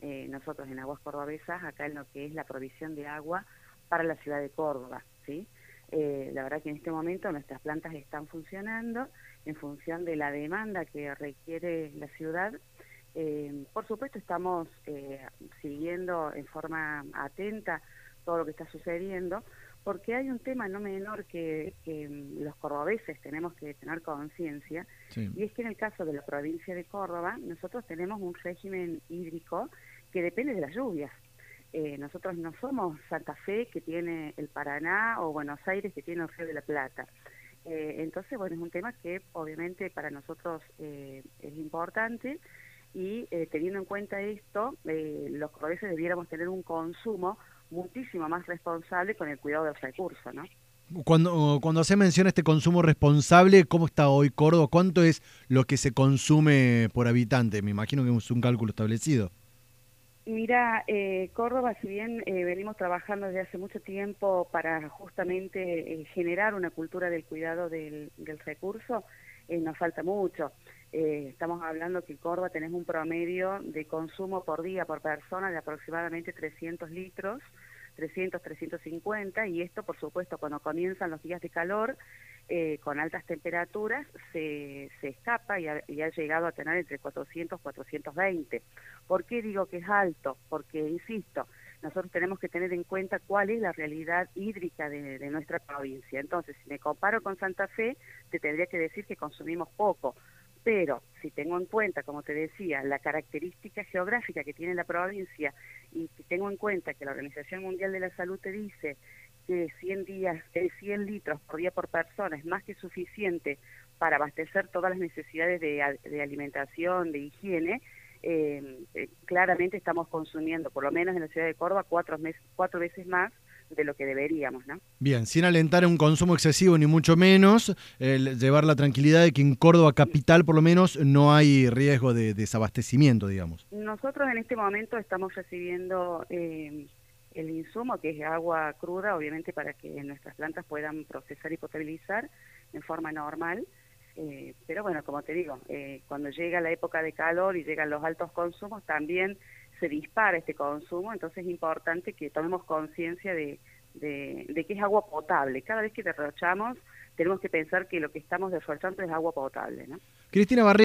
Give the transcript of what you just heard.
eh, nosotros en Aguas Cordobesas, acá en lo que es la provisión de agua para la ciudad de Córdoba, ¿sí? Eh, la verdad que en este momento nuestras plantas están funcionando en función de la demanda que requiere la ciudad. Eh, por supuesto estamos siguiendo en forma atenta todo lo que está sucediendo, porque hay un tema no menor que, los cordobeses tenemos que tener conciencia, y es que en el caso de la provincia de Córdoba, nosotros tenemos un régimen hídrico que depende de las lluvias. Eh, nosotros no somos Santa Fe, que tiene el Paraná, o Buenos Aires, que tiene el Río de la Plata. Eh, entonces, bueno, es un tema que obviamente para nosotros eh, es importante y teniendo en cuenta esto, los cordobeses debiéramos tener un consumo muchísimo más responsable con el cuidado del recurso, ¿no? Cuando, cuando se menciona este consumo responsable, ¿cómo está hoy Córdoba? ¿Cuánto es lo que se consume por habitante? Me imagino que es un cálculo establecido. Mira, eh, Córdoba, si bien eh, venimos trabajando desde hace mucho tiempo para justamente eh, generar una cultura del cuidado del, del recurso, nos falta mucho. estamos hablando que en Córdoba tenemos un promedio de consumo por día por persona de aproximadamente 300 litros, 300, 350, y esto, por supuesto, cuando comienzan los días de calor, eh, con altas temperaturas, se, se escapa y ha, llegado a tener entre 400 y 420. ¿Por qué digo que es alto? Porque, insisto, nosotros tenemos que tener en cuenta cuál es la realidad hídrica de, nuestra provincia. Entonces, si me comparo con Santa Fe, te tendría que decir que consumimos poco. Pero si tengo en cuenta, como te decía, la característica geográfica que tiene la provincia y si tengo en cuenta que la Organización Mundial de la Salud te dice que 100, días, 100 eh, litros por día por persona es más que suficiente para abastecer todas las necesidades de, alimentación, de higiene, eh, eh, claramente estamos consumiendo, por lo menos en la ciudad de Córdoba, cuatro, cuatro veces más de lo que deberíamos, ¿no? Bien, sin alentar un consumo excesivo ni mucho menos, llevar la tranquilidad de que en Córdoba capital por lo menos no hay riesgo de desabastecimiento, digamos. Nosotros en este momento estamos recibiendo eh, el insumo, que es agua cruda, obviamente para que nuestras plantas puedan procesar y potabilizar en forma normal. Eh, pero bueno, como te digo, eh, cuando llega la época de calor y llegan los altos consumos, también se dispara este consumo, entonces es importante que tomemos conciencia de, de, que es agua potable. Cada vez que derrochamos, tenemos que pensar que lo que estamos derrochando es agua potable. ¿no? Cristina Barre